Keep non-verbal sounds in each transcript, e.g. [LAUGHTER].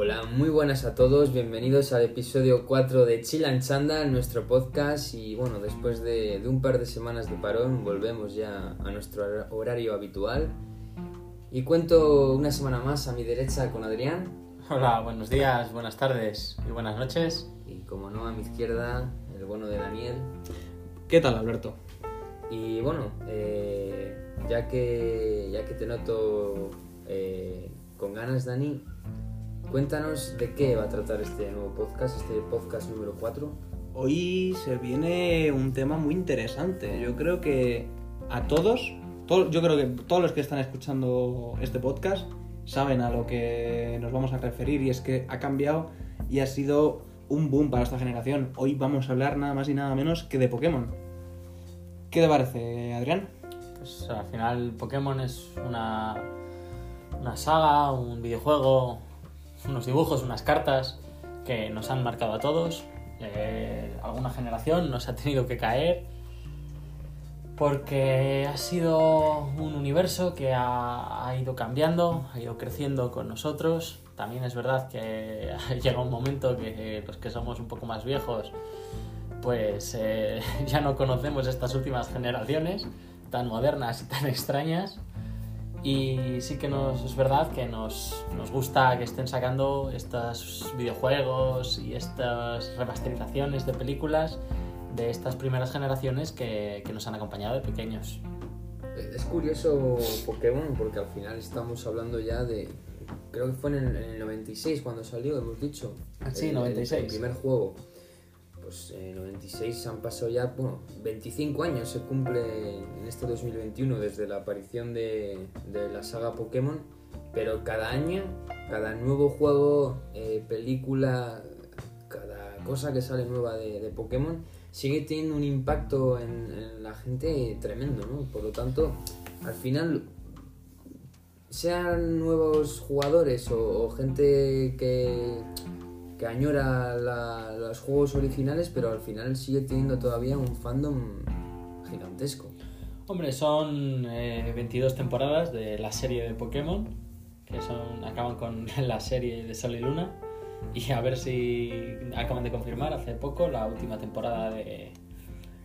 Hola, muy buenas a todos, bienvenidos al episodio 4 de Chill and Chanda, nuestro podcast y bueno, después de, de un par de semanas de parón volvemos ya a nuestro hor- horario habitual y cuento una semana más a mi derecha con Adrián Hola, buenos días, buenas tardes y buenas noches. y como no a mi izquierda el bueno de Daniel ¿Qué tal, Alberto? y bueno, eh, ya, que, ya que te noto eh, con ganas Dani, cuéntanos de qué va a tratar este nuevo podcast, este podcast número 4. Hoy se viene un tema muy interesante. Yo creo que a todos, to- yo creo que todos los que están escuchando este podcast saben a lo que nos vamos a referir y es que ha cambiado y ha sido un boom para esta generación. Hoy vamos a hablar nada más y nada menos que de Pokémon. ¿Qué te parece, Adrián? Pues al final Pokémon es una, una saga, un videojuego, unos dibujos, unas cartas que nos han marcado a todos. Eh, alguna generación nos ha tenido que caer porque ha sido un universo que ha, ha ido cambiando, ha ido creciendo con nosotros. También es verdad que [LAUGHS] llega un momento que los que somos un poco más viejos pues eh, [LAUGHS] ya no conocemos estas últimas generaciones tan modernas y tan extrañas. Y sí que nos, es verdad que nos, nos gusta que estén sacando estos videojuegos y estas remasterizaciones de películas de estas primeras generaciones que, que nos han acompañado de pequeños. Es curioso Pokémon porque al final estamos hablando ya de. Creo que fue en el, en el 96 cuando salió, hemos dicho. Sí, El- el- 96. El, primer juego. Pues en 96 han pasado ya, bueno, 25 años se cumple en este 2021 desde la aparición de, la saga Pokémon. Pero cada año, cada nuevo juego, eh, película, cada cosa que sale nueva de, Pokémon sigue teniendo un impacto en, la gente tremendo, ¿no? Por lo tanto, al final, sean nuevos jugadores o gente que, que añora los juegos originales, pero al final sigue teniendo todavía un fandom gigantesco. Hombre, son eh, 22 temporadas de la serie de Pokémon, que son acaban con [LAUGHS] la serie de Sol y Luna. Y a ver si acaban de confirmar hace poco la última temporada de,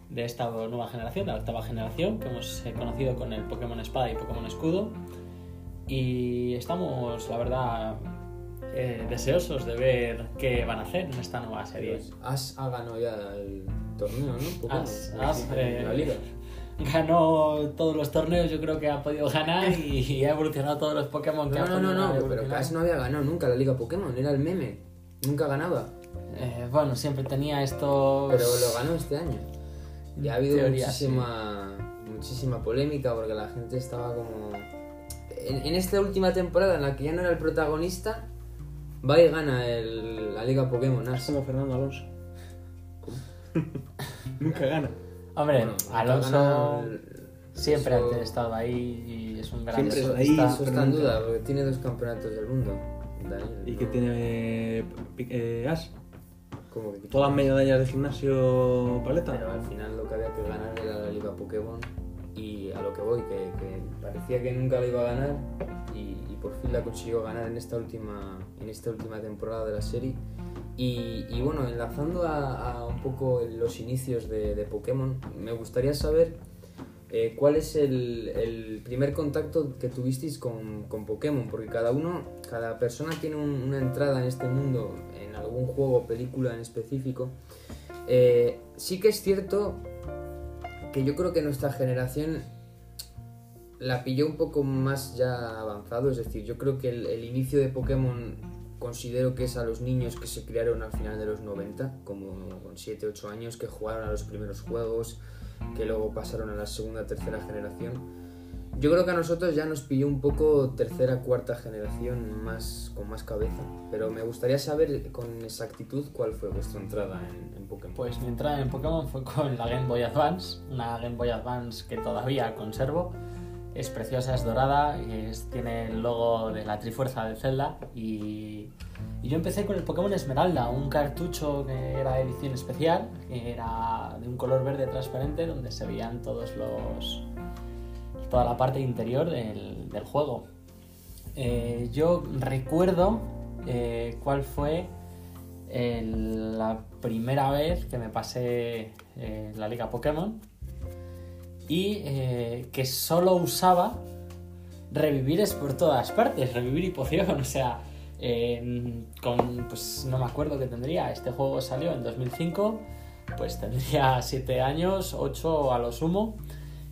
de esta nueva generación, de la octava generación, que hemos eh, conocido con el Pokémon Espada y Pokémon Escudo. Y estamos, la verdad, eh, deseosos de ver qué van a hacer en esta nueva serie. Ash ha ganado ya el torneo, ¿no? Ash- Ash, eh, la liga. [LAUGHS] ganó todos los torneos, yo creo que ha podido ganar y, y ha evolucionado todos los Pokémon que No, ha no, no, no, pero. Ash no había ganado nunca la liga Pokémon, era el meme. Nunca ganaba. Eh, bueno, siempre tenía estos... Pero lo ganó este año. Y ha habido Teoría, muchísima, muchísima polémica porque la gente estaba como... En, en esta última temporada en la que ya no era el protagonista, va y gana el- la Liga Pokémon como Fernando Alonso. [LAUGHS] Nunca gana. Hombre, Bueno, Alonso gana el- siempre eso- ha estado ahí y es un gran Siempre Eso, está ahí, eso está en duda porque tiene dos campeonatos del mundo. Daniel, ¿Y ¿no? que tiene eh, eh, Ash? Como que- Todas las medallas de gimnasio paleta. Pero al final lo que había que ganar era la Liga Pokémon y a lo que voy, que, que parecía que nunca la iba a ganar y, por fin la consiguió ganar en esta última, en esta última temporada de la serie. Y, bueno, enlazando a, un poco los inicios de, Pokémon, me gustaría saber eh, cuál es el, primer contacto que tuvisteis con, con Pokémon, porque cada uno, cada persona tiene un- una entrada en este mundo, en algún juego o película en específico. Eh, sí que es cierto que yo creo que nuestra generación la pilló un poco más ya avanzado, es decir, yo creo que el, el inicio de Pokémon considero que es a los niños que se criaron al final de los 90, como con 7, 8 años, que jugaron a los primeros juegos, que luego pasaron a la segunda, tercera generación. Yo creo que a nosotros ya nos pilló un poco tercera, cuarta generación más con más cabeza, pero me gustaría saber con exactitud cuál fue vuestra entrada en, en Pokémon. Pues mi entrada en Pokémon fue con la Game Boy Advance, una Game Boy Advance que todavía conservo. Es preciosa, es dorada, es- tiene el logo de la Trifuerza de Zelda. Y, yo empecé con el Pokémon Esmeralda, un cartucho que era edición especial, que era de un color verde transparente, donde se veían todos los. toda la parte interior del, juego. Eh, yo recuerdo eh, cuál fue la primera vez que me pasé eh, la liga Pokémon y eh, que solo usaba revivires por todas partes, revivir y poción, [LAUGHS] o sea, eh, con, pues no me acuerdo qué tendría, este juego salió en 2005, pues tendría [LAUGHS] 7 años, 8 a lo sumo,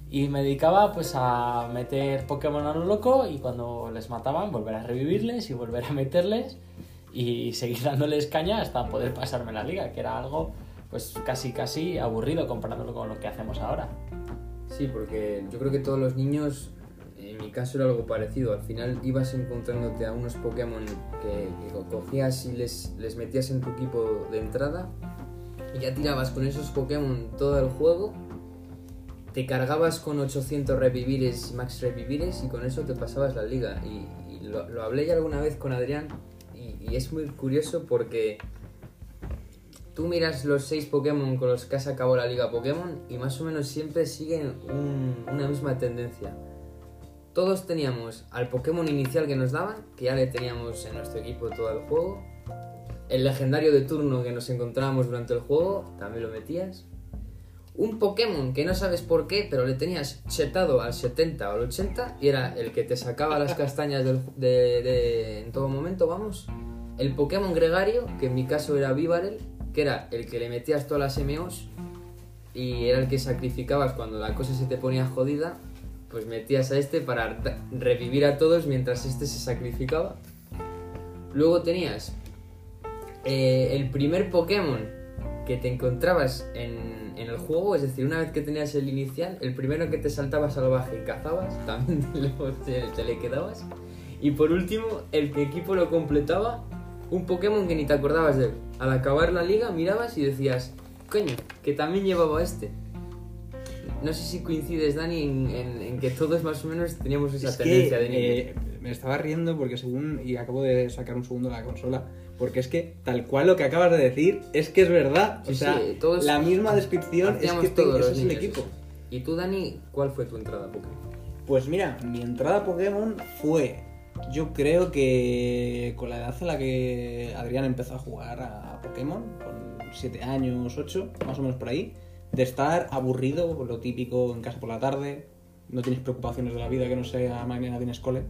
y me dedicaba pues a meter Pokémon a lo loco y cuando les mataban volver a revivirles y volver a meterles y [LAUGHS] seguir dándoles caña hasta poder pasarme la liga, que era algo pues casi casi aburrido comparándolo con lo que hacemos ahora. Sí, porque yo creo que todos los niños, en mi caso era algo parecido. Al final ibas encontrándote a unos Pokémon que, que co- cogías y les, les metías en tu equipo de entrada y ya tirabas con esos Pokémon todo el juego. Te cargabas con 800 revivires, max revivires y con eso te pasabas la liga. Y, lo, lo hablé ya alguna vez con Adrián y es muy curioso porque tú miras los seis Pokémon con los que has acabado la liga Pokémon y más o menos siempre siguen un- una misma tendencia. Todos teníamos al Pokémon inicial que nos daban, que ya le teníamos en nuestro equipo todo el juego. El legendario de turno que nos encontrábamos durante el juego, también lo metías. Un Pokémon que no sabes por qué, pero le tenías chetado al 70 o al 80 y era el que te sacaba las castañas de, de- en todo momento, vamos. El Pokémon Gregario, que en mi caso era Vivarel, que era el que le metías todas las MOs y era el que sacrificabas cuando la cosa se te ponía jodida, pues metías a este para revivir a todos mientras este se sacrificaba. Luego tenías eh, el primer Pokémon que te encontrabas en, el juego, es decir, una vez que tenías el inicial, el primero que te saltaba salvaje y cazabas, [LAUGHS] también te- te le quedabas. Y por último, el que equipo lo completaba, un Pokémon que ni te acordabas de él. Al acabar la liga mirabas y decías, coño, que también llevaba este. No sé si coincides, Dani, en, en- en que todos más o menos teníamos esa Es que tendencia de eh, me estaba riendo porque según, y acabo de sacar un segundo la consola, porque es que tal cual lo que acabas de decir es que es verdad. Sí, o sea, sí, todos la misma descripción es que todos ese los es el equipo. ¿Y tú, Dani, cuál fue tu entrada a Pokémon? Pues mira, mi entrada a Pokémon fue, yo creo que con la edad en la que Adrián empezó a jugar a Pokémon, con 7 años, 8, más o menos por ahí, de estar aburrido, lo típico en casa por la tarde, no tienes preocupaciones de la vida que no sea mañana tienes cole.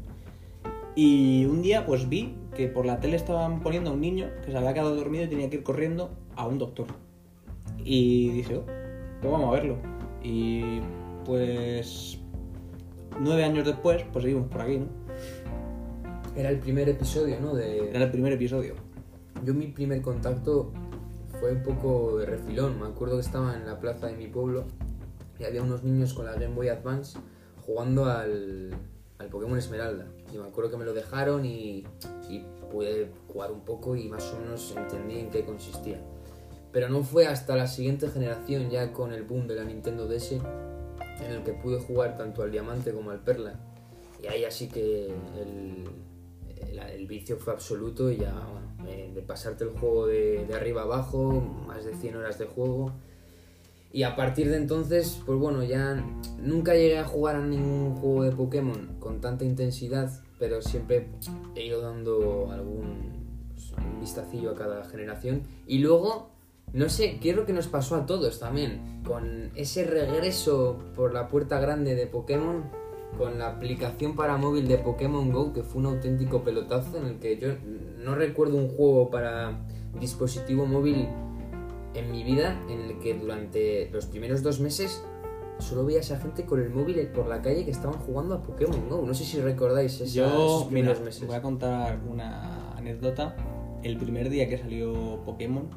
Y un día pues vi que por la tele estaban poniendo a un niño que se había quedado dormido y tenía que ir corriendo a un doctor. Y dije, oh, pues vamos a verlo. Y pues nueve años después, pues seguimos por aquí, ¿no? Era el primer episodio, ¿no? De... Era el primer episodio. Yo mi primer contacto fue un poco de refilón. Me acuerdo que estaba en la plaza de mi pueblo y había unos niños con la Game Boy Advance jugando al, al Pokémon Esmeralda. Y me acuerdo que me lo dejaron y, y pude jugar un poco y más o menos entendí en qué consistía. Pero no fue hasta la siguiente generación, ya con el boom de la Nintendo DS, en el que pude jugar tanto al Diamante como al Perla. Y ahí así que el, el, vicio fue absoluto y ya, bueno, de pasarte el juego de, arriba abajo, más de 100 horas de juego. Y a partir de entonces, pues bueno, ya nunca llegué a jugar a ningún juego de Pokémon con tanta intensidad, pero siempre he ido dando algún pues, un vistacillo a cada generación. Y luego, no sé, quiero que nos pasó a todos también, con ese regreso por la puerta grande de Pokémon, con la aplicación para móvil de Pokémon Go, que fue un auténtico pelotazo en el que yo no recuerdo un juego para dispositivo móvil en mi vida en el que durante los primeros dos meses solo veía a esa gente con el móvil por la calle que estaban jugando a Pokémon Go. No sé si recordáis esa- Yo, esos mira, primeros meses. voy a contar una anécdota. El primer día que salió Pokémon,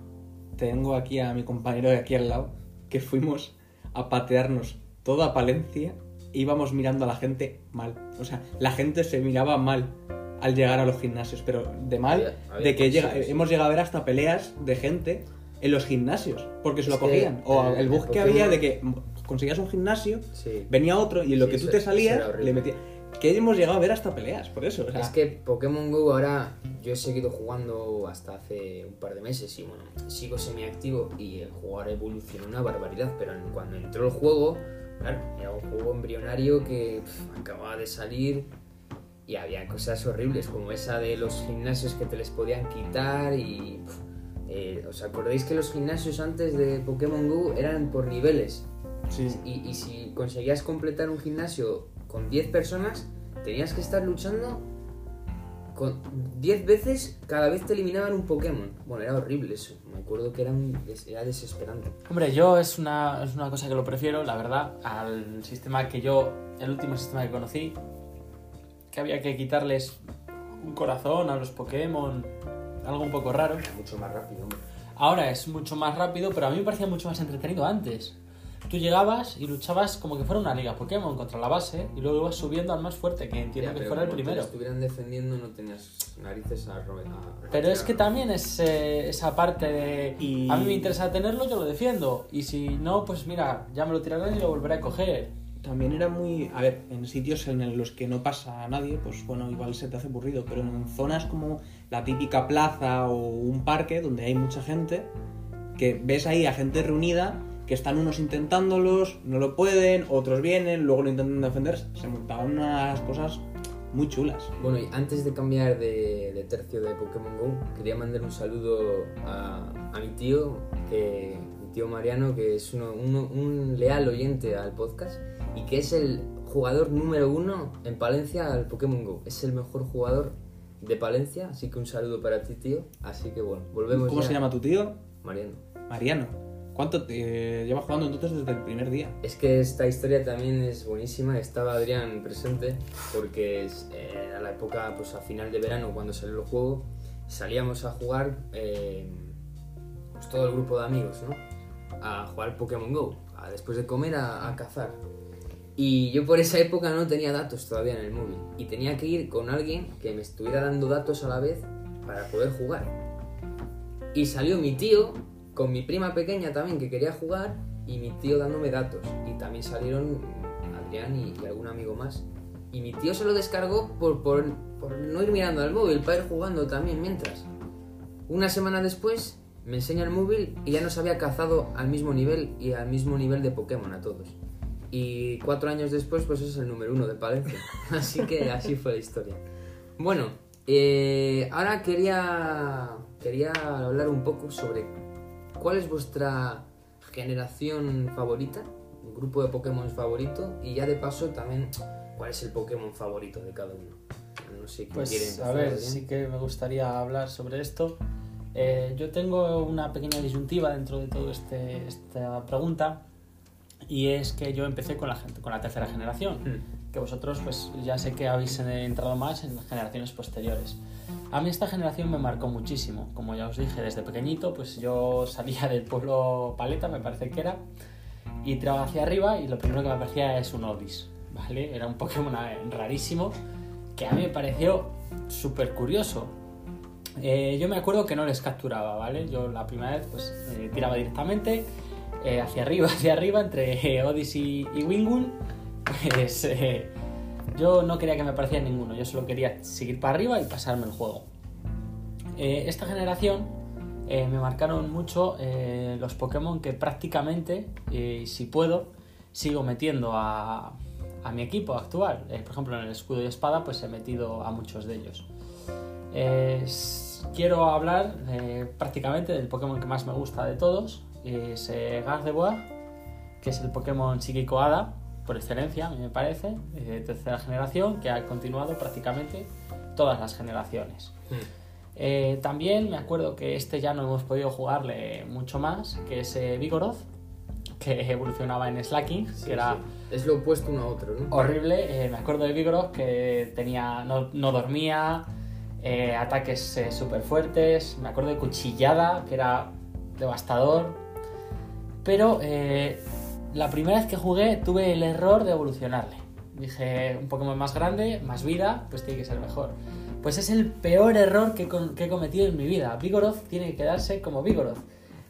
tengo aquí a mi compañero de aquí al lado, que fuimos a patearnos toda Palencia íbamos mirando a la gente mal. O sea, la gente se miraba mal al llegar a los gimnasios, pero de mal, Había- había de que llega- hemos llegado a ver hasta peleas de gente en los gimnasios, porque se lo cogían. O el- el bug que había de que conseguías un gimnasio, Sí. venía otro y en lo Sí, que tú te salías le metías. Que hemos llegado a ver hasta peleas, por eso. o sea, Es que Pokémon Go ahora yo he seguido jugando hasta hace un par de meses y bueno, sigo semiactivo y el juego ahora evolucionó una barbaridad, pero cuando entró el juego, claro, era un juego embrionario que pf, acababa de salir y había cosas horribles como esa de los gimnasios que te les podían quitar y... eh, ¿Os acordáis que los gimnasios antes de Pokémon Go eran por niveles? Sí. Y, y si conseguías completar un gimnasio con 10 personas, tenías que estar luchando con 10 veces cada vez te eliminaban un Pokémon. Bueno, era horrible eso. Me acuerdo que era, un- era desesperante. Hombre, yo es una, es una cosa que lo prefiero, la verdad, al sistema que yo, el último sistema que conocí, que había que quitarles un corazón a los Pokémon, algo un poco raro. Era mucho más rápido, hombre. Ahora es mucho más rápido, pero a mí me parecía mucho más entretenido antes. Tú llegabas y luchabas como que fuera una liga Pokémon contra la base y luego ibas subiendo al más fuerte, que entiendo Ya, que fuera el primero. estuvieran defendiendo no tenías narices a, ro- a Pero es que también es eh, esa parte de... Y- A mí me interesa tenerlo, yo lo defiendo. Y si no, pues mira, ya me lo tirarán y lo volveré a coger. También era muy. A ver, en sitios en los que no pasa nadie, pues bueno, igual se te hace aburrido, pero en zonas como la típica plaza o un parque donde hay mucha gente, que ves ahí a gente reunida, que están unos intentándolos, no lo pueden, otros vienen, luego lo intentan defender, se montaban unas cosas muy chulas. Bueno, y antes de cambiar de, de tercio de Pokémon Go, quería mandar un saludo a, a mi tío, que, mi tío Mariano, que es uno- uno- un leal oyente al podcast y que es el jugador número uno en Palencia al Pokémon Go. Es el mejor jugador de Palencia, así que un saludo para ti, tío. Así que bueno, volvemos ¿Cómo ya. se llama tu tío? Mariano. Mariano. ¿Cuánto te lleva jugando entonces desde el primer día? Es que esta historia también es buenísima. Estaba Adrián presente porque es- eh, era la época, pues a final de verano, cuando salió el juego, salíamos a jugar, eh, pues todo el grupo de amigos, ¿no? A jugar Pokémon Go, a- después de comer a, a cazar. Y yo por esa época no tenía datos todavía en el móvil y tenía que ir con alguien que me estuviera dando datos a la vez para poder jugar. Y salió mi tío con mi prima pequeña también que quería jugar y mi tío dándome datos. Y también salieron Adrián y, algún amigo más. Y mi tío se lo descargó por, por, por no ir mirando al móvil, para ir jugando también mientras. Una semana después me enseña el móvil y ya nos había cazado al mismo nivel y al mismo nivel de Pokémon a todos. Y cuatro años después pues es el número uno de Palencia. [LAUGHS] Así que así fue la historia. Bueno, eh, ahora quería, quería hablar un poco sobre cuál es vuestra generación favorita, grupo de Pokémon favorito y ya de paso también cuál es el Pokémon favorito de cada uno. No sé quién quiere Pues empezar. a ver, sí que me gustaría hablar sobre esto. Eh, yo tengo una pequeña disyuntiva dentro de toda este, esta pregunta y es que yo empecé con la, gente, con la tercera generación, Hmm. que vosotros pues ya sé que habéis entrado más en generaciones posteriores. A mí esta generación me marcó muchísimo, como ya os dije desde pequeñito, pues yo salía del pueblo Paleta, me parece que era, y tiraba hacia arriba y lo primero que me aparecía es un Odis, ¿vale? Era un Pokémon rarísimo que a mí me pareció súper curioso. Eh, yo me acuerdo que no les capturaba, ¿vale? Yo la primera vez pues eh, tiraba directamente eh, hacia arriba, [LAUGHS] hacia arriba, entre Odyssey y Wingull. Pues yo no quería que me apareciera ninguno, yo solo quería seguir para arriba y pasarme el juego. Eh, esta generación eh, me marcaron mucho eh, los Pokémon que prácticamente, si puedo, sigo metiendo a, a mi equipo actual. Por ejemplo, en el escudo y espada, pues he metido a muchos de ellos. Quiero hablar prácticamente del Pokémon que más me gusta de todos. Es Gardevoir, que es el Pokémon psíquico Hada, por excelencia, a mí me parece, eh, de tercera generación, que ha continuado prácticamente todas las generaciones. Hmm. Eh, también me acuerdo que este ya no hemos podido jugarle mucho más, que es eh, Vigoroth, que [LAUGHS] evolucionaba en Slacking, Sí, que era sí. Es lo opuesto uno a otro, ¿no? horrible. Eh, me acuerdo de Vigoroth que tenía, no, no dormía, eh, ataques súper fuertes. Me acuerdo de Cuchillada, que era devastador. Pero eh, la primera vez que jugué tuve el error de evolucionarle. Dije, un Pokémon más grande, más vida, pues tiene que ser mejor. Pues es el peor error que, con- que he cometido en mi vida. Vigoroth tiene que quedarse como Vigoroth.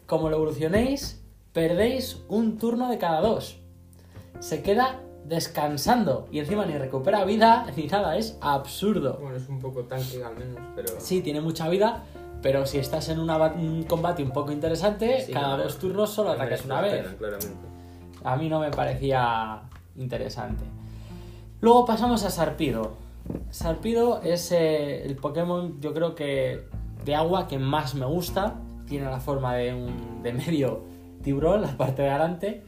Como lo evolucionéis, perdéis un turno de cada dos se queda descansando y encima ni recupera vida [LAUGHS] ni nada, es absurdo. Bueno, es un poco tanque al menos, pero... Sí, tiene mucha vida, pero si estás en una un combate un poco interesante, Sí, cada no, dos turnos solo atacas una vez. pena, claramente. A mí no me parecía interesante. Luego pasamos a Sarpido. Sarpido es eh, el Pokémon, yo creo que de agua que más me gusta. Tiene la forma de un de medio tiburón, la parte de adelante.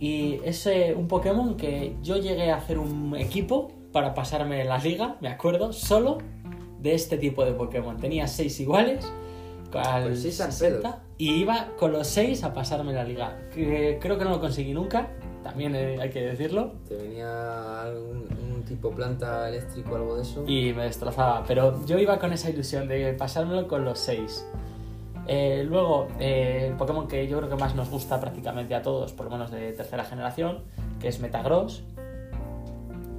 Y es eh, un Pokémon que yo llegué a hacer un equipo para pasarme la liga, me acuerdo, solo de este tipo de Pokémon. Tenía seis iguales. Con seis 60, y iba con los seis a pasarme la liga. Que creo que no lo conseguí nunca, también eh, hay que decirlo. Te venía algún, un tipo planta eléctrico o algo de eso. y me destrozaba. Pero yo iba con esa ilusión de pasármelo con los 6. luego, eh, el Pokémon que yo creo que más nos gusta prácticamente a todos, por lo menos de tercera generación, que es Metagross,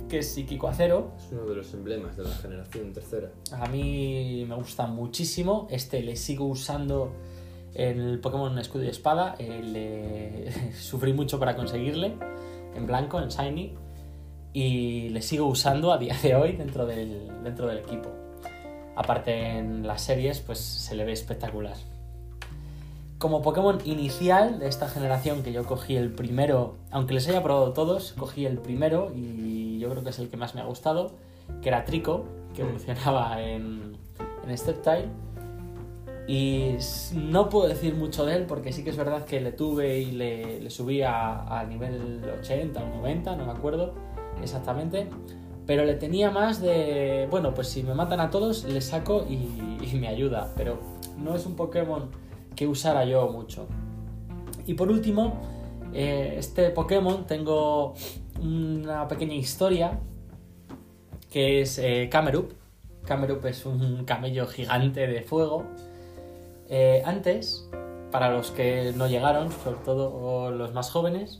que es psíquico acero. Es uno de los emblemas de la generación tercera. A mí me gusta muchísimo. Este le sigo usando en el Pokémon Escudo y Espada. eh, le... [LAUGHS] Sufrí mucho para conseguirle en blanco, en Shiny. Y le sigo usando a día de hoy dentro del, dentro del equipo. Aparte en las series, pues se le ve espectacular. Como Pokémon inicial de esta generación, que yo cogí el primero, aunque les haya probado todos, cogí el primero y yo creo que es el que más me ha gustado, que era Trico, que evolucionaba en, en Steptile. Y no puedo decir mucho de él porque sí que es verdad que le tuve y le, le subí a, a nivel 80 o 90, no me acuerdo exactamente. Pero le tenía más de, bueno, pues si me matan a todos, le saco y, y me ayuda. Pero no es un Pokémon que usara yo mucho. Y por último, eh, este Pokémon tengo una pequeña historia que es eh, Camerup. Camerup es un camello gigante de fuego. Eh, antes, para los que no llegaron, sobre todo los más jóvenes,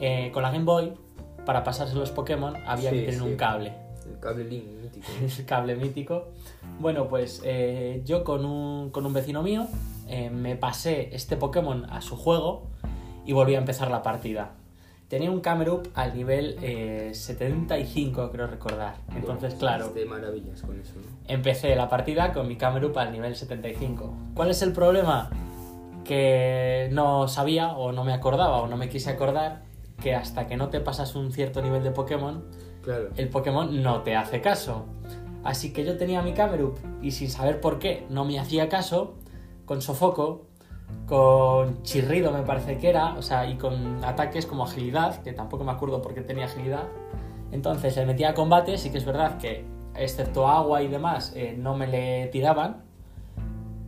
eh, con la Game Boy, para pasarse los Pokémon había Sí, que tener sí. un cable. El cable link mítico. [LAUGHS] el cable mítico. Bueno, pues yo con un, con un vecino mío eh, me pasé este Pokémon a su juego y volví a empezar la partida. Tenía un Camerup al nivel eh, 75, creo recordar. Entonces, claro, De maravillas con eso, ¿no? empecé la partida con mi Camerup al nivel 75. ¿Cuál es el problema? Que no sabía o no me acordaba o no me quise acordar que hasta que no te pasas un cierto nivel de Pokémon, Claro. el Pokémon no te hace caso. Así que yo tenía mi Camerup y sin saber por qué no me hacía caso, con sofoco, con chirrido me parece que era, o sea, y con ataques como agilidad, que tampoco me acuerdo por qué tenía agilidad. Entonces le metía a combate, sí que es verdad que excepto agua y demás eh, no me le tiraban,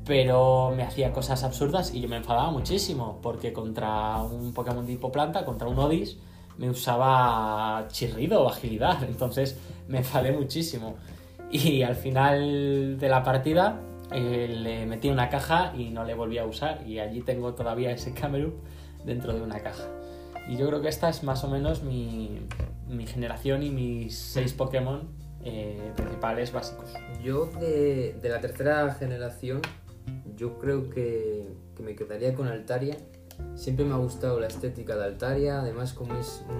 pero me hacía cosas absurdas y yo me enfadaba muchísimo, porque contra un Pokémon tipo planta, contra un Odis, me usaba chirrido o agilidad, [LAUGHS] entonces me enfadé muchísimo. Y al final de la partida eh, le metí una caja y no le volví a usar, y allí tengo todavía ese Camerup dentro de una caja. Y yo creo que esta es más o menos mi, mi generación y mis seis Pokémon eh, principales básicos. Yo de, de la tercera generación, yo creo que, que me quedaría con Altaria. Siempre me ha gustado la estética de Altaria, además como es un,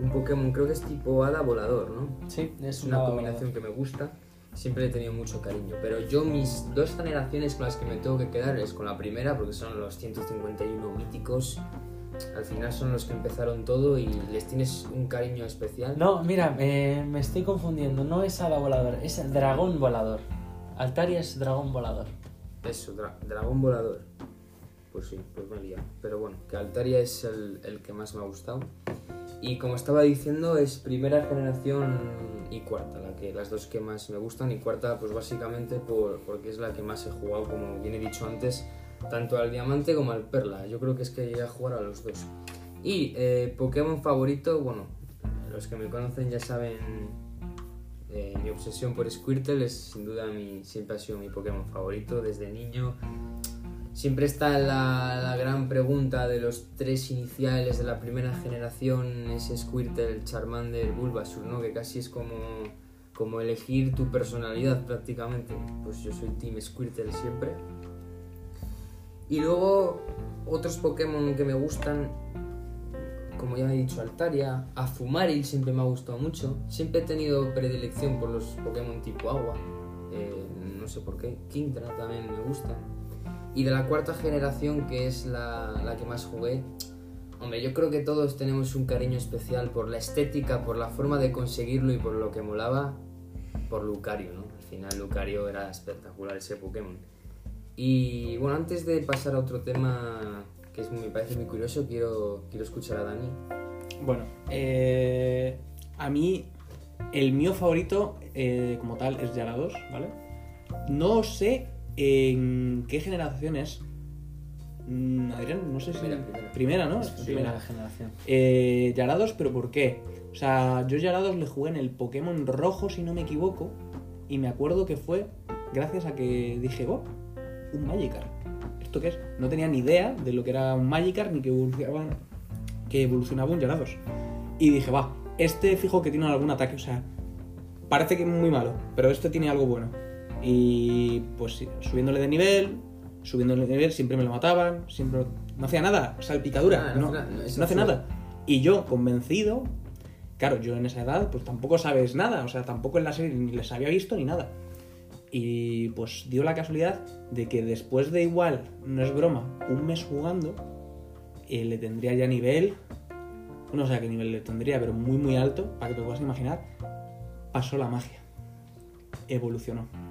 un, un Pokémon, creo que es tipo hada volador, ¿no? Sí, Es una combinación que me gusta. Siempre he tenido mucho cariño. Pero yo mis dos generaciones con las que me tengo que quedar es con la primera, porque son los 151 míticos. Al final son los que empezaron todo y les tienes un cariño especial. No, mira, me, me estoy confundiendo. No es hada volador, es el dragón volador. Altaria es dragón volador. Eso, dra- dragón volador. Pues sí, pues me he liado. Pero bueno, que Altaria es el, el que más me ha gustado. Y como estaba diciendo, es primera generación y cuarta, la que, las dos que más me gustan. Y cuarta, pues básicamente por, porque es la que más he jugado, como bien he dicho antes, tanto al diamante como al perla. Yo creo que es que llegué a jugar a los dos. Y eh, Pokémon favorito, bueno, los que me conocen ya saben eh, mi obsesión por Squirtle es sin duda mi, siempre ha sido mi Pokémon favorito desde niño. Siempre está la, gran pregunta de los tres iniciales de la primera generación, ese Squirtle, Charmander, Bulbasaur, ¿no? Que casi es como, como elegir tu personalidad prácticamente. Pues yo soy Team Squirtle siempre. Y luego otros Pokémon que me gustan, como ya he dicho, Altaria, Azumaril siempre me ha gustado mucho. Siempre he tenido predilección por los Pokémon tipo agua. eh, no sé por qué. Kingdra también me gusta. Y de la cuarta generación, que es la, la que más jugué, Hombre, yo creo que todos tenemos un cariño especial por la estética, por la forma de conseguirlo y por lo que molaba por Lucario, ¿no? Al final Lucario era espectacular ese Pokémon. Y bueno, antes de pasar a otro tema que es, me parece muy curioso, quiero, quiero escuchar a Dani. Bueno, eh, a mí el mío favorito eh, como tal es Yarados, ¿vale? No sé en qué generación es. Mm, Adrián, no sé si... Primera, primera. Primera, ¿no? Es primera generación. Eh, Yarados, pero ¿por qué? O sea, yo Yarados le jugué en el Pokémon rojo, si no me equivoco, y me acuerdo que fue gracias a que dije, oh, un Magikarp. ¿Esto qué es? No tenía ni idea de lo que era un Magikarp ni que evolucionaba, que evolucionaba un Yarados. Y dije, va, este fijo que tiene algún ataque, o sea, parece que es muy malo, pero este tiene algo bueno. Y pues subiéndole de nivel, subiéndole de nivel, siempre me lo mataban, siempre no hacía nada, salpicadura, Ah, no, no hace nada, eso no hace nada. Y yo, convencido, claro, yo en esa edad, pues tampoco sabes nada, o sea, tampoco en la serie ni les había visto ni nada. Y pues dio la casualidad de que después de igual, no es broma, un mes jugando, eh, le tendría ya nivel, no sé a qué nivel le tendría, pero muy muy alto, para que te puedas imaginar, pasó la magia, evolucionó.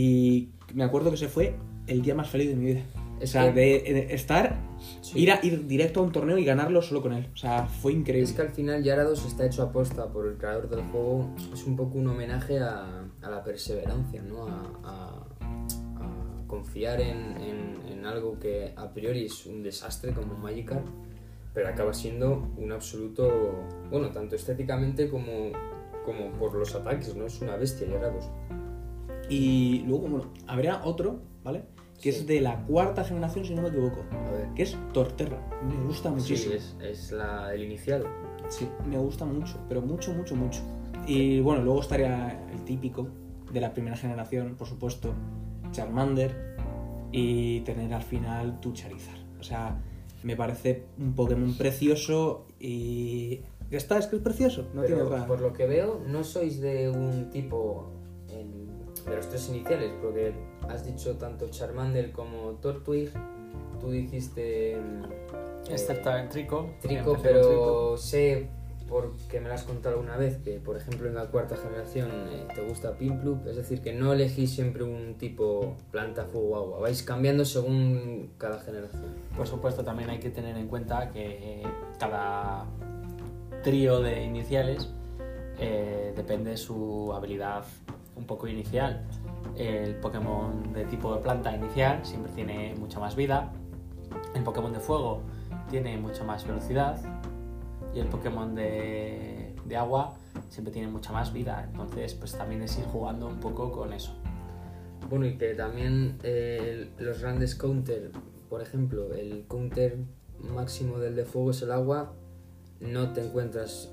Y me acuerdo que se fue el día más feliz de mi vida. O sea, de, de estar, Sí. ir, a, ir directo a un torneo y ganarlo solo con él. O sea, fue increíble. Es que al final Yarados está hecho aposta por el creador del juego. Es un poco un homenaje a, a la perseverancia, ¿no? A, a- confiar en, en- en algo que a priori es un desastre como un Magikarp, pero acaba siendo un absoluto, bueno, tanto estéticamente como, como por los ataques, ¿no? Es una bestia Yarados. Y luego, bueno, habría otro, ¿vale? Que Sí. es de la cuarta generación, si no me equivoco. A ver. Que es Torterra. Me gusta Sí, muchísimo. es, es la, el inicial. Sí, me gusta mucho, pero mucho, mucho, mucho. Y bueno, luego estaría el típico de la primera generación, por supuesto, Charmander y tener al final tu Charizard. O sea, me parece un Pokémon precioso y... ¿Ya está? ¿Es que es precioso? No tiene Pero otra... por lo que veo, no sois de un tipo de los tres iniciales, porque has dicho tanto Charmander como Tortwig. Tú dijiste. mm, Excepto eh, en Trico. Trico, con Trico. pero sé, porque me lo has contado alguna vez, que por ejemplo en la cuarta generación eh, te gusta Pimplup, es decir, que no elegís siempre un tipo planta, fuego, agua, vais cambiando según cada generación. Por supuesto, también hay que tener en cuenta que cada trío de iniciales eh, depende de su habilidad un poco inicial. El Pokémon de tipo de planta inicial siempre tiene mucha más vida. El Pokémon de fuego tiene mucha más velocidad. Y el Pokémon de, agua siempre tiene mucha más vida. Entonces, pues también es ir jugando un poco con eso. Bueno, y que también eh, los grandes counter, por ejemplo, el counter máximo del de fuego es el agua, no te encuentras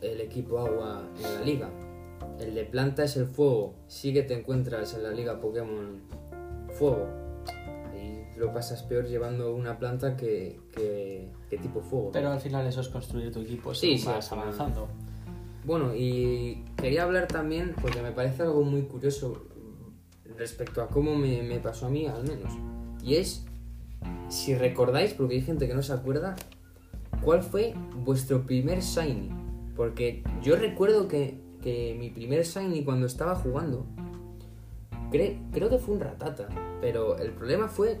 el equipo agua en la liga. El de planta es el fuego, sí que te encuentras en la liga Pokémon fuego. Ahí lo pasas peor llevando una planta que, que, que tipo fuego. Pero al final eso es construir tu equipo Sí, según sí, vas avanzando. Bueno, y quería hablar también, porque me parece algo muy curioso respecto a cómo me, me pasó a mí, al menos. Y es, si recordáis, porque hay gente que no se acuerda, ¿cuál fue vuestro primer Shiny? Porque yo recuerdo que, que mi primer Shiny cuando estaba jugando, cre- creo que fue un Ratata, pero el problema fue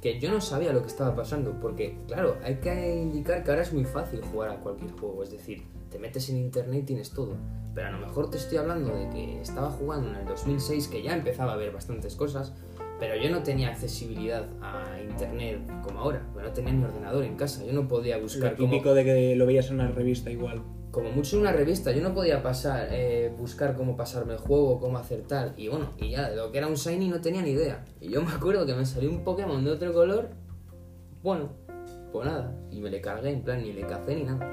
que yo no sabía lo que estaba pasando, porque claro, hay que indicar que ahora es muy fácil jugar a cualquier juego, es decir, te metes en internet y tienes todo, pero a lo mejor te estoy hablando de que estaba jugando en el 2006, que ya empezaba a ver bastantes cosas, pero yo no tenía accesibilidad a internet como ahora, no tenía ni ordenador en casa, yo no podía buscar Lo cómo- típico de que lo veías en una revista igual. Como mucho en una revista, yo no podía pasar, eh, buscar cómo pasarme el juego, cómo hacer tal, y bueno, y ya, de lo que era un Shiny no tenía ni idea. Y yo me acuerdo que me salió un Pokémon de otro color, bueno, pues nada, y me le cargué, en plan, ni le cacé ni nada.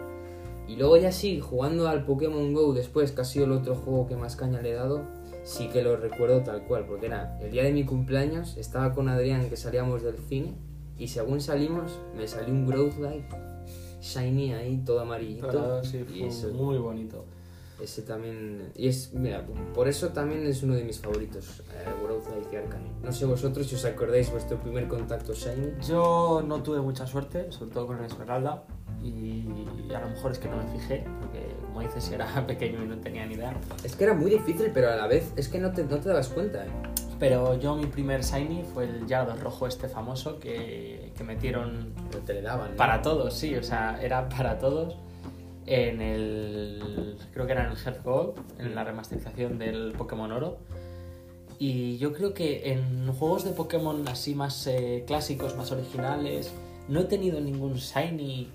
Y luego ya sí, jugando al Pokémon Go después, que ha sido el otro juego que más caña le he dado, sí que lo recuerdo tal cual, porque era el día de mi cumpleaños, estaba con Adrián que salíamos del cine, y según salimos, me salió un Growlithe shiny ahí, todo amarillito. Pero sí, y fue eso, muy bonito. Ese también. Y es. Mira, por eso también es uno de mis favoritos. Eh, Light y Arcane. No sé vosotros si os acordáis vuestro primer contacto Shiny. Yo no tuve mucha suerte, sobre todo con el Esmeralda. Y a lo mejor es que no me fijé, porque como dices, era [LAUGHS] pequeño y no tenía ni idea. Es que era muy difícil, pero a la vez es que no te, no te dabas cuenta. ¿eh? Pero yo mi primer Shiny fue el Gyarados rojo este famoso que, que metieron te le daban. ¿no? para todos, sí, o sea, era para todos. En el. Creo que era en el Heart Gold, en la remasterización del Pokémon Oro. Y yo creo que en juegos de Pokémon así más eh, clásicos, más originales, no he tenido ningún Shiny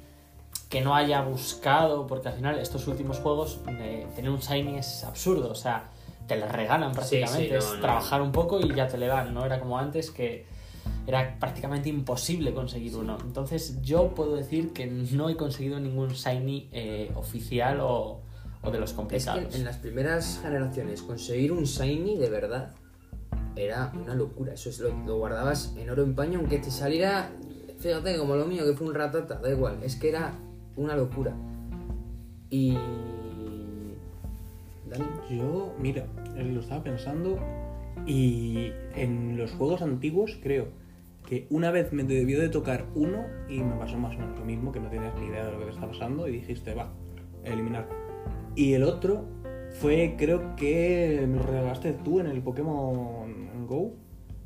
que no haya buscado, porque al final estos últimos juegos, eh, tener un Shiny es absurdo, o sea, te le regalan prácticamente, sí, no, es no. trabajar un poco y ya te le dan, no era como antes que era prácticamente imposible conseguir uno. Entonces yo puedo decir que no he conseguido ningún Shiny eh, oficial o, o de los Es complicados. que en las primeras generaciones conseguir un Shiny de verdad era una locura. Eso es lo, lo guardabas en oro en paño, aunque te saliera, fíjate, como lo mío, que fue un ratata, da igual. Es que era una locura. Y. Yo, mira, eh, lo estaba pensando y en los juegos antiguos creo que una vez me debió de tocar uno y me pasó más o menos lo mismo, que no tenías ni idea de lo que te está pasando y dijiste, va, eliminar. Y el otro fue, creo que me regalaste tú en el Pokémon Go.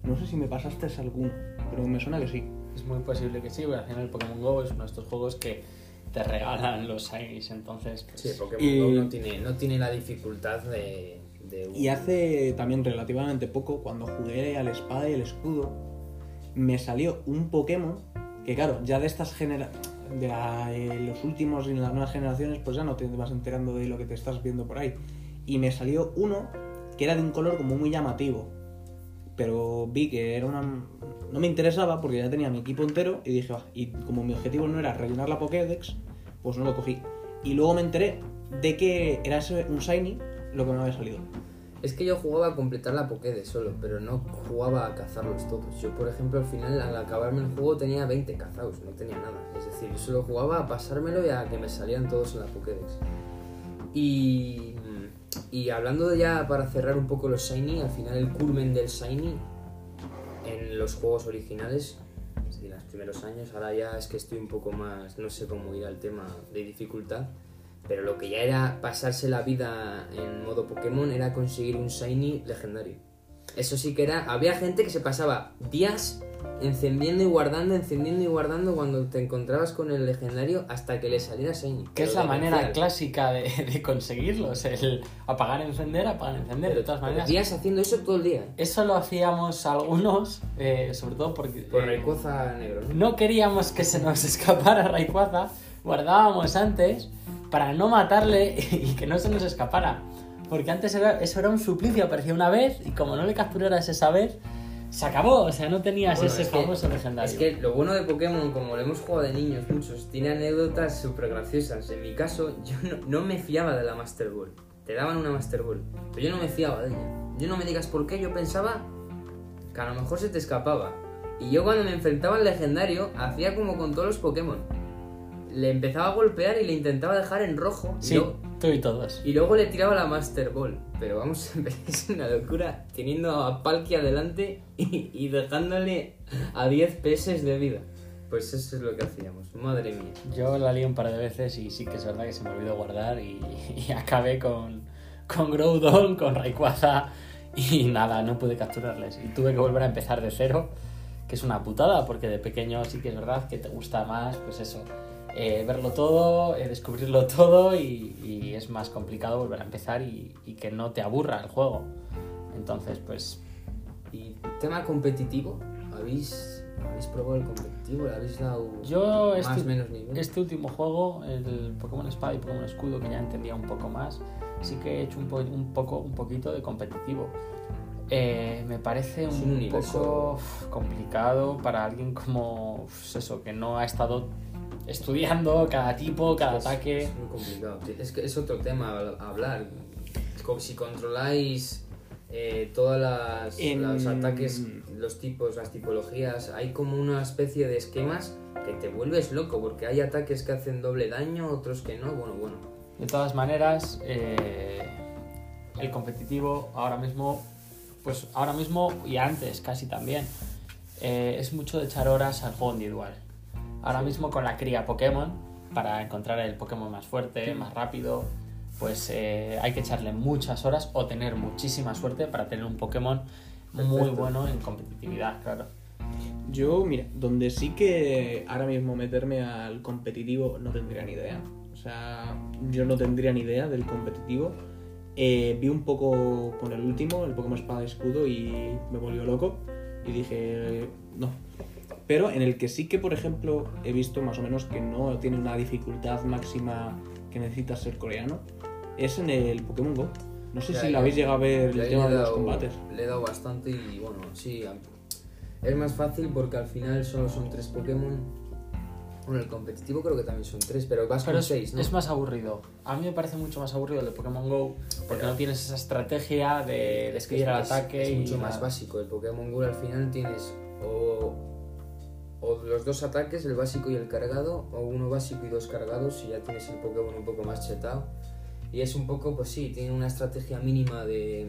No sé si me pasaste alguno, pero me suena que sí. Es muy posible que sí, porque al final el Pokémon GO es uno de estos juegos que te regalan los Shinies, entonces... pues, sí, Pokémon Y- Go no tiene, no tiene la dificultad de. de un- Y hace también relativamente poco, cuando jugué al espada y el escudo, me salió un Pokémon que, claro, ya de estas generaciones, de la- eh, los últimos y las nuevas generaciones, pues ya no te vas enterando de lo que te estás viendo por ahí. Y me salió uno que era de un color como muy llamativo. Pero vi que era una. No me interesaba porque ya tenía mi equipo entero y dije, "Va", y como mi objetivo no era rellenar la Pokédex, pues no lo cogí. Y luego me enteré de que era un Shiny lo que me había salido. Es que yo jugaba a completar la Pokédex solo, pero no jugaba a cazarlos todos. Yo, por ejemplo, al final, al acabarme el juego, tenía 20 cazados, no tenía nada. Es decir, yo solo jugaba a pasármelo y a que me salieran todos en la Pokédex. Y, y hablando ya para cerrar un poco los Shiny, al final el culmen del Shiny en los juegos originales, es decir, los primeros años, ahora ya es que estoy un poco más, no sé cómo ir al tema de dificultad, pero lo que ya era pasarse la vida en modo Pokémon era conseguir un Shiny legendario. Eso sí que era, había gente que se pasaba días encendiendo y guardando, encendiendo y guardando cuando te encontrabas con el legendario hasta que le saliera Shiny. Que es la manera clásica de, de conseguirlos, el apagar, encender, apagar, encender, de todas maneras. días haciendo eso todo el día. ¿eh? Eso lo hacíamos algunos, eh, sobre todo porque Por eh, Rayquaza negro, ¿no? no queríamos que se nos [LAUGHS] escapara Rayquaza, guardábamos antes para no matarle [LAUGHS] y que no se nos escapara. Porque antes era- eso era un suplicio, aparecía una vez y como no le capturaras esa vez, se acabó, o sea, no tenías Bueno, ese es que- famoso legendario. Es que lo bueno de Pokémon, como lo hemos jugado de niños muchos, tiene anécdotas súper graciosas. En mi caso, yo no, no me fiaba de la Master Ball. Te daban una Master Ball, pero yo no me fiaba de ella. Yo no me digas por qué, yo pensaba que a lo mejor se te escapaba. Y yo cuando me enfrentaba al legendario, hacía como con todos los Pokémon. Le empezaba a golpear y le intentaba dejar en rojo. y Sí, luego- tú y y luego le tiraba la Master Ball. Pero vamos, [LAUGHS] es una locura teniendo a Palki adelante y, y dejándole a 10 PS de vida. Pues eso es lo que hacíamos. Madre mía. Yo la lié un par de veces y sí que es verdad que se me olvidó guardar y, [LAUGHS] y acabé con, con Groudon, con Rayquaza y nada, no pude capturarles. Y tuve que volver a empezar de cero, que es una putada porque de pequeño sí que es verdad que te gusta más, pues eso, eh, verlo todo, eh, descubrirlo todo y, y es más complicado volver a empezar y, y que no te aburra el juego. Entonces, pues Y tema competitivo, ¿habéis, habéis probado el competitivo? ¿Le habéis dado Yo más este, menos nivel? este último juego, el Pokémon Espada y Pokémon Escudo, que ya entendía un poco más, sí que he hecho un, po- un poco, un poquito de competitivo. Eh, me parece un, un poco complicado para alguien como eso, que no ha estado estudiando cada tipo, cada Es- ataque. Es muy complicado. Es que es otro tema hablar. Si controláis eh, todas las En- los ataques, los tipos, las tipologías, hay como una especie de esquemas que te vuelves loco porque hay ataques que hacen doble daño, otros que no. Bueno, bueno. De todas maneras, eh, el competitivo ahora mismo, pues ahora mismo y antes casi también, eh, es mucho de echar horas al juego individual. Ahora mismo con la cría Pokémon, para encontrar el Pokémon más fuerte, más rápido, pues eh, hay que echarle muchas horas o tener muchísima suerte para tener un Pokémon muy bueno en competitividad, claro. Yo, mira, donde sí que ahora mismo meterme al competitivo no tendría ni idea. O sea, yo no tendría ni idea del competitivo. Eh, vi un poco con el último, el Pokémon Espada y Escudo, y me volvió loco. Y dije, no. Pero en el que sí que, por ejemplo, he visto más o menos que no tiene una dificultad máxima que necesita ser coreano, es en el Pokémon Go. No sé Ya, si ya. lo habéis llegado a ver el tema le he de los dado- combates. Le he dado bastante y bueno, sí. Es más fácil porque al final solo son tres Pokémon. Bueno, el competitivo creo que también son tres, pero vas Pero con es, seis, ¿no? es más aburrido. A mí me parece mucho más aburrido el de Pokémon Go porque no tienes esa estrategia de despedir al ataque es y mucho más nada. básico. El Pokémon Go al final tienes o, o los dos ataques, el básico y el cargado, o uno básico y dos cargados, y ya tienes el Pokémon un poco más chetado. Y es un poco, pues sí, tiene una estrategia mínima de,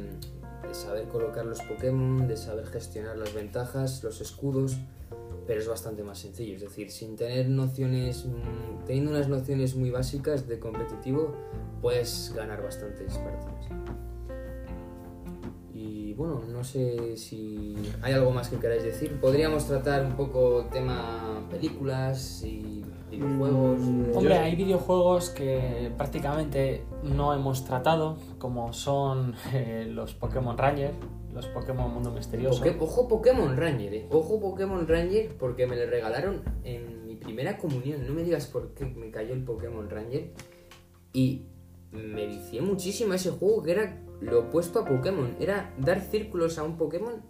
de saber colocar los Pokémon, de saber gestionar las ventajas, los escudos, pero es bastante más sencillo. Es decir, sin tener nociones, mm, teniendo unas nociones muy básicas de competitivo, puedes ganar bastantes partidas. Y bueno, no sé si hay algo más que queráis decir. Podríamos tratar un poco tema películas y videojuegos. Mm, Hombre, hay videojuegos que prácticamente no hemos tratado, como son eh, los Pokémon Ranger, los Pokémon Mundo Misterioso. Poké- Ojo Pokémon Ranger, eh. Ojo Pokémon Ranger porque me lo regalaron en mi primera comunión. No me digas por qué me cayó el Pokémon Ranger. Y me vicié muchísimo a ese juego que era lo opuesto a Pokémon. Era dar círculos a un Pokémon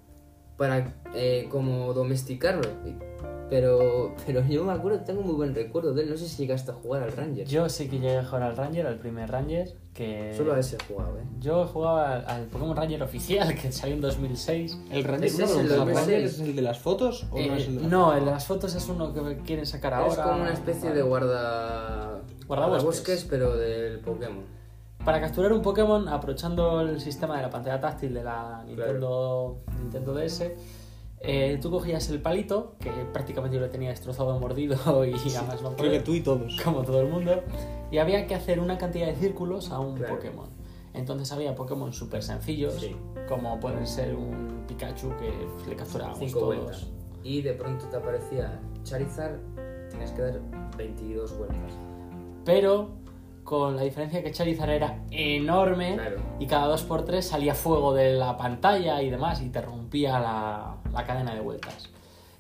para eh, como domesticarlo. Pero, [LAUGHS] pero yo me acuerdo, tengo muy buen recuerdo de él. No sé si llegaste a jugar al Ranger. Yo sí que llegué a jugar al Ranger, al primer Ranger, que... Solo a ese he jugado, eh. Yo jugaba al, al Pokémon Ranger oficial, que salió en 2006. ¿El Ranger, Ese es el pregunta, ¿el 2006. Ranger es el de las fotos o no es el de las no, el de las fotos es uno que quieren sacar ahora. Es como una especie de guarda... Guardabosques. pero del Pokémon. Para capturar un Pokémon, aprovechando el sistema de la pantalla táctil de la Nintendo, Nintendo DS, eh, tú cogías el palito, que prácticamente yo lo tenía destrozado, mordido [LAUGHS] y además no Creo que tú y todos. como todo el mundo, y había que hacer una cantidad de círculos a un Claro. Pokémon. Entonces había Pokémon súper sencillos, Sí. como pueden ser un Pikachu que le capturábamos Cinco todos. vueltas. Y de pronto te aparecía Charizard, tenías que dar 22 vueltas. Pero con la diferencia que Charizard era enorme Claro. y cada 2x3 salía fuego de la pantalla y demás y te rompía la, la cadena de vueltas.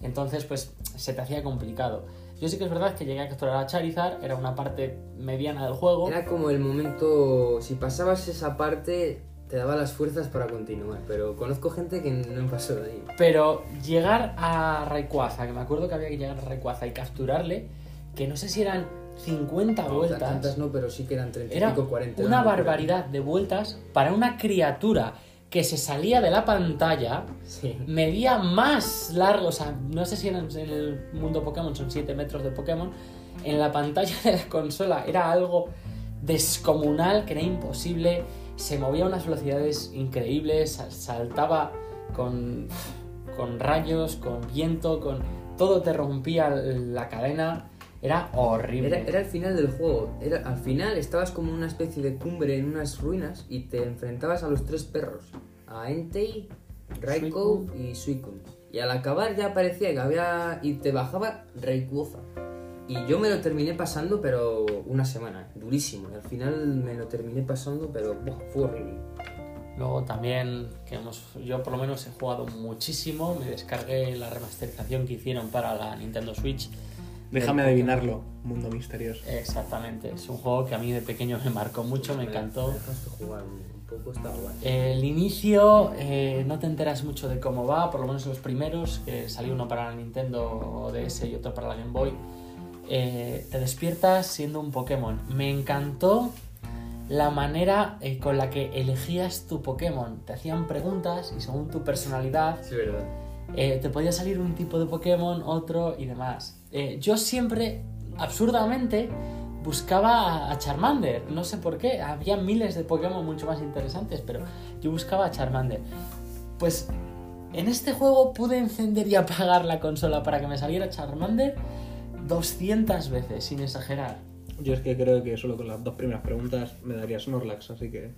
Entonces, pues se te hacía complicado. Yo sí que es verdad que llegué a capturar a Charizard, era una parte mediana del juego, Era como el momento, si pasabas esa parte, te daba las fuerzas para continuar. Pero conozco gente que no pasó de ahí. pero llegar a Rayquaza, que me acuerdo que había que llegar a Rayquaza y capturarle, que no sé si eran 50 No, vueltas. Tantas no, pero sí que eran 30 y Era pico, 40. una barbaridad de vueltas para una criatura que se salía de la pantalla, Sí. medía más largo, o sea, no sé si en el, mundo Pokémon son 7 metros de Pokémon, en la pantalla de la consola era algo descomunal, que era imposible, se movía a unas velocidades increíbles, sal- saltaba con, con rayos, con viento, con todo te rompía la cadena, era horrible. Era, era el final del juego. Era, al final estabas como en una especie de cumbre en unas ruinas y te enfrentabas a los tres perros. A Entei, Raikou y Suicune. Y al acabar ya parecía que había... y te bajaba Rayquaza. Y yo me lo terminé pasando, pero una semana. Durísimo. Y al final me lo terminé pasando, pero buah, fue horrible. Luego también, que hemos, yo por lo menos he jugado muchísimo, me descargué la remasterización que hicieron para la Nintendo Switch. Déjame adivinarlo, mundo misterioso. Exactamente, es un juego que a mí de pequeño me marcó mucho, me encantó. Me dejaste jugar un, un poco, está guay. El inicio eh, no te enteras mucho de cómo va, por lo menos los primeros, que salió uno para la Nintendo DS y otro para la Game Boy. Eh, te despiertas siendo un Pokémon. Me encantó la manera eh, con la que elegías tu Pokémon. Te hacían preguntas y según tu personalidad Sí, verdad. Eh, te podía salir un tipo de Pokémon, otro y demás. Eh, yo siempre, absurdamente, buscaba a Charmander. No sé por qué. Había miles de Pokémon mucho más interesantes, pero yo buscaba a Charmander. Pues en este juego pude encender y [LAUGHS] apagar la consola para que me saliera Charmander 200 veces, sin exagerar. Yo es que creo que solo con las dos primeras preguntas me daría Snorlax, así que...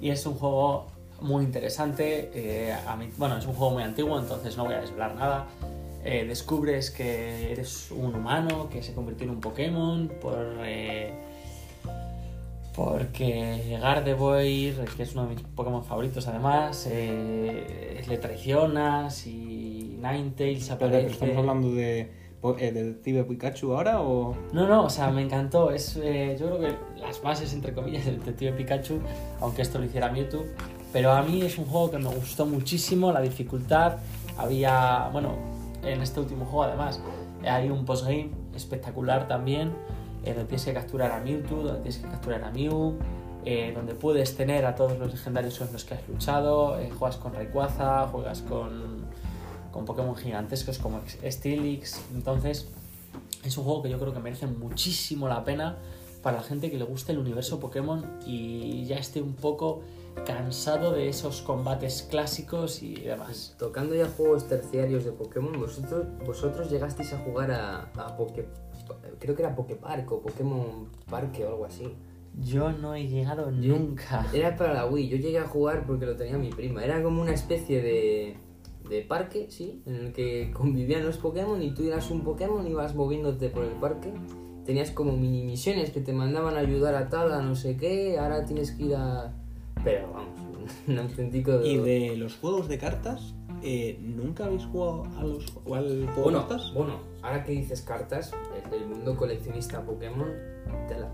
Y es un juego muy interesante. eh, a mí- bueno, es un juego muy antiguo, entonces no voy a desvelar nada. Eh, descubres que eres un humano que se convirtió en un Pokémon por. eh, porque Gardevoir, que es uno de mis Pokémon favoritos además, eh, le traicionas y Ninetales aparece. pero ¿Estamos hablando de, de Detective Pikachu ahora o...? No, no, o sea, me encantó. Es, eh, yo creo que las bases, entre comillas, del Detective Pikachu, aunque esto lo hiciera Mewtwo. Pero a mí es un juego que me gustó muchísimo, la dificultad. Había, bueno, en este último juego además, hay un postgame espectacular también, eh, donde tienes que capturar a Mewtwo, donde tienes que capturar a Mew, eh, donde puedes tener a todos los legendarios con los que has luchado, eh, juegas con Rayquaza, juegas con, con Pokémon gigantescos como Steelix. Entonces, es un juego que yo creo que merece muchísimo la pena para la gente que le guste el universo Pokémon y ya esté un poco cansado de esos combates clásicos y demás. Tocando ya juegos terciarios de Pokémon, vosotros, vosotros llegasteis a jugar a, a Poké... Creo que era Poképark o Pokémon Parque o algo así. Yo no he llegado Yo- nunca. Era para la Wii, yo llegué a jugar porque lo tenía mi prima. Era como una especie de, de parque, sí, en el que convivían los Pokémon y tú eras un Pokémon y ibas moviéndote por el parque. Tenías como mini misiones que te mandaban a ayudar a tal, a no sé qué, ahora tienes que ir a... Pero vamos, un [LAUGHS] auténtico... Y de los juegos de cartas, eh, ¿nunca habéis jugado a los, al juego Bueno, de cartas? bueno, ahora que dices cartas, el mundo coleccionista Pokémon, tela.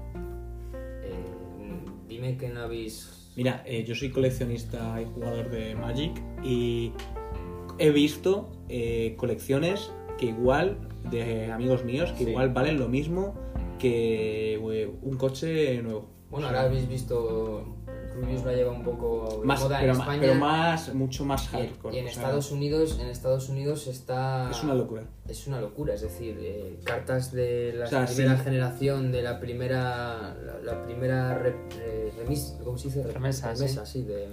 Eh, dime que no habéis... Mira, eh, yo soy coleccionista y jugador de Magic y he visto eh, colecciones que igual, de amigos míos, que Sí. igual valen lo mismo que eh, un coche nuevo. Bueno, ahora habéis visto, Rubius la lleva un poco de Más, moda pero, en ma- España. pero más, mucho más y en- hardcore. y en, sea, Estados Unidos, en Estados Unidos está... Es una locura. Es una locura, es decir, eh, cartas de la O sea, primera sí. generación, de la primera, la, la primera re- remis, ¿cómo se dice? Re- Remesa, sí, de,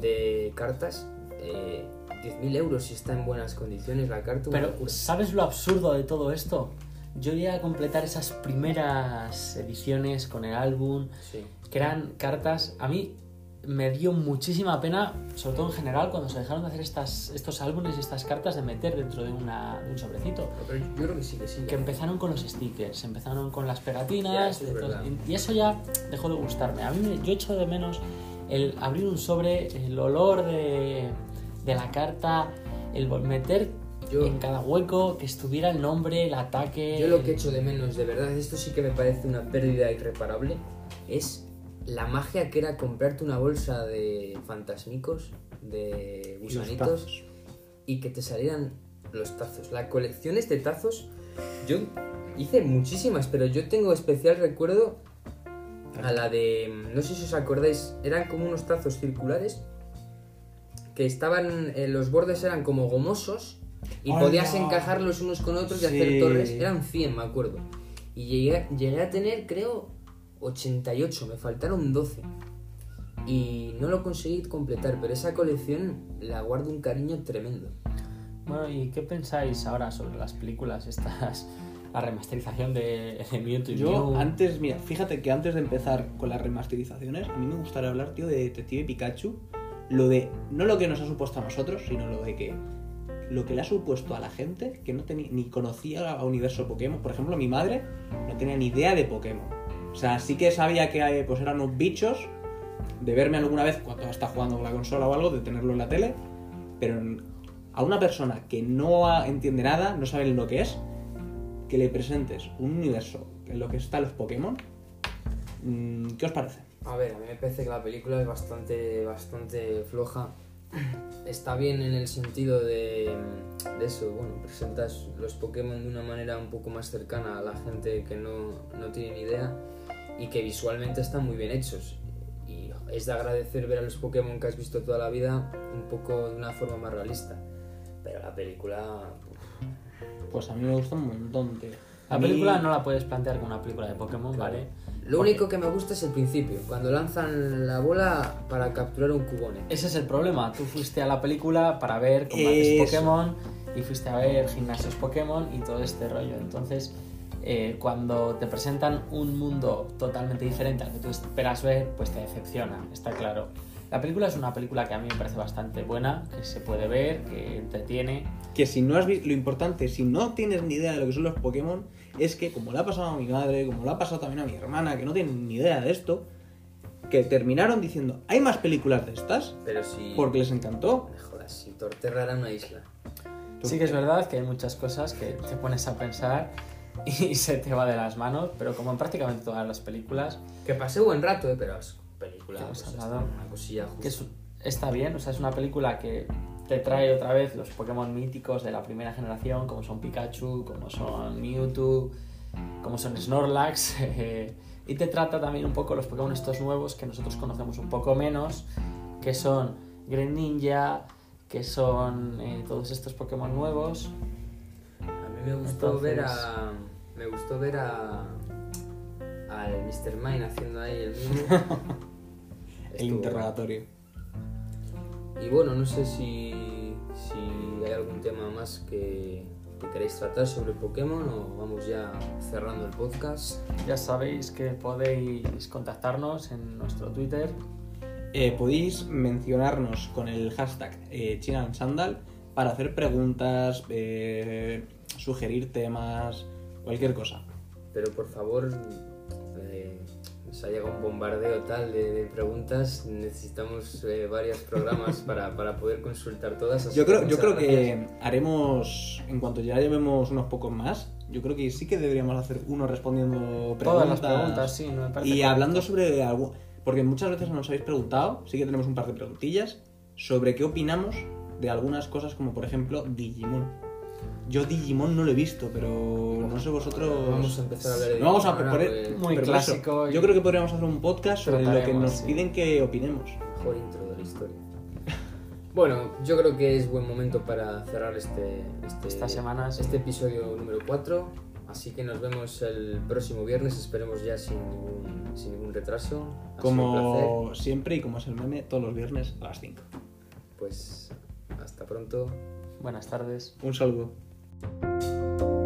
de cartas. Eh, 10.000 euros si está en buenas condiciones la carta, Pero. ¿sabes lo absurdo de todo esto? Yo llegué a completar esas primeras ediciones con el álbum, Sí. que eran cartas. A mí me dio muchísima pena, sobre todo en general, cuando se dejaron de hacer estas, estos álbumes y estas cartas de meter dentro de, una, de un sobrecito. Pero yo creo que sí, que sí. Que empezaron con los stickers, empezaron con las Ya, pegatinas, eso es y eso ya dejó de gustarme. A mí me- yo echo de menos el abrir un sobre, el olor de, de la carta, el meter Yo- en cada hueco que estuviera el nombre, el ataque. Yo lo que echo de menos, de verdad, esto sí que me parece una pérdida irreparable, es la magia que era comprarte una bolsa de fantasmicos, de gusanitos, tazos. y que te salieran los tazos. Las colecciones de tazos, yo hice muchísimas, pero yo tengo especial recuerdo a la de, no sé si os acordáis, eran como unos tazos circulares que estaban, eh, los bordes eran como gomosos y podías encajarlos unos con otros y Sí. hacer torres. Eran 100, me acuerdo. Y llegué, llegué a tener, creo, 88, me faltaron 12. Y no lo conseguí completar, pero esa colección la guardo un cariño tremendo. Bueno, ¿y qué pensáis ahora sobre las películas estas? La remasterización de, de Mewtwo y Yo Mew. antes, mira, fíjate que antes de empezar con las remasterizaciones, a mí me gustaría hablar, tío, de Detective Pikachu. Lo de, no lo que nos ha supuesto a nosotros, sino lo de que, lo que le ha supuesto a la gente que no tenía, ni conocía a Universo Pokémon. Por ejemplo, mi madre no tenía ni idea de Pokémon. O sea, sí que sabía que eh, pues eran unos bichos, de verme alguna vez cuando está jugando con la consola o algo, de tenerlo en la tele, pero a una persona que no entiende nada, no sabe lo que es, que le presentes un universo en lo que están los Pokémon, mm, ¿qué os parece? A ver, a mí me parece que la película es bastante, bastante floja. Está bien en el sentido de, de eso, bueno, presentas los Pokémon de una manera un poco más cercana a la gente que no, no tiene ni idea y que visualmente están muy bien hechos. Y es de agradecer ver a los Pokémon que has visto toda la vida un poco de una forma más realista. Pero la película... uf, Pues a mí me gusta un montón, tío. La A mí- película no la puedes plantear como una película de Pokémon, ¿vale? Lo único que me gusta es el principio, cuando lanzan la bola para capturar un cubone. Ese es el problema. Tú fuiste a la película para ver combates Eso. Pokémon y fuiste a ver gimnasios Pokémon y todo este rollo. Entonces, eh, cuando te presentan un mundo totalmente diferente al que tú esperas ver, pues te decepciona, está claro. La película es una película que a mí me parece bastante buena, que se puede ver, que entretiene. Que si no has visto, lo importante, si no tienes ni idea de lo que son los Pokémon, es que como le ha pasado a mi madre, como le ha pasado también a mi hermana, que no tienen ni idea de esto, que terminaron diciendo, hay más películas de estas, Pero si... porque les encantó. Me jodas, si Torterra era una isla. Sí que es verdad que hay muchas cosas que te pones a pensar [LAUGHS] y se te va de las manos, pero como en prácticamente todas las películas, Que pasé buen rato, eh, pero es película, ¿Qué hemos pues, está una cosilla justa. que es- está bien, o sea, es una película que te trae otra vez los Pokémon míticos de la primera generación, como son Pikachu, como son Mewtwo, como son Snorlax, [LAUGHS] eh, y te trata también un poco los Pokémon estos nuevos que nosotros conocemos un poco menos, que son Greninja, que son eh, todos estos Pokémon nuevos. A mí me gustó Entonces- ver a. Me gustó ver a. al Mr. Mine haciendo ahí el mismo. [LAUGHS] El interrogatorio. Y bueno, no sé si, si hay algún tema más que, que queréis tratar sobre Pokémon o vamos ya cerrando el podcast. Ya sabéis que podéis contactarnos en nuestro Twitter, Eh, podéis mencionarnos con el hashtag eh, Sandal para hacer preguntas, eh, sugerir temas, cualquier cosa. Pero por favor, eh, nos ha llegado un bombardeo tal de, de preguntas. Necesitamos eh, varios programas [LAUGHS] para, para poder consultar todas. así Yo creo, yo creo gracias. que haremos, en cuanto ya llevemos unos pocos más, yo creo que sí que deberíamos hacer uno respondiendo preguntas. todas las preguntas, sí, no me parece Y hablando sobre algo, porque muchas veces nos habéis preguntado, sí que tenemos un par de preguntillas, sobre qué opinamos de algunas cosas como por ejemplo Digimon. Yo Digimon no lo he visto, pero no sé vosotros... Vamos a empezar a hablar de No vamos a Digimon poner- pues, Muy pero clásico Yo creo que podríamos hacer un podcast sobre lo que nos sí. piden que opinemos. mejor intro de la historia. [LAUGHS] Bueno, yo creo que es buen momento para cerrar este, este, Esta semana, sí. este episodio número 4. Así que nos vemos el próximo viernes, esperemos ya sin ningún, sin ningún retraso. Ha sido un placer. Como siempre y como es el meme, todos los viernes a las 5. Pues hasta pronto. Buenas tardes. Un saludo. Thank you.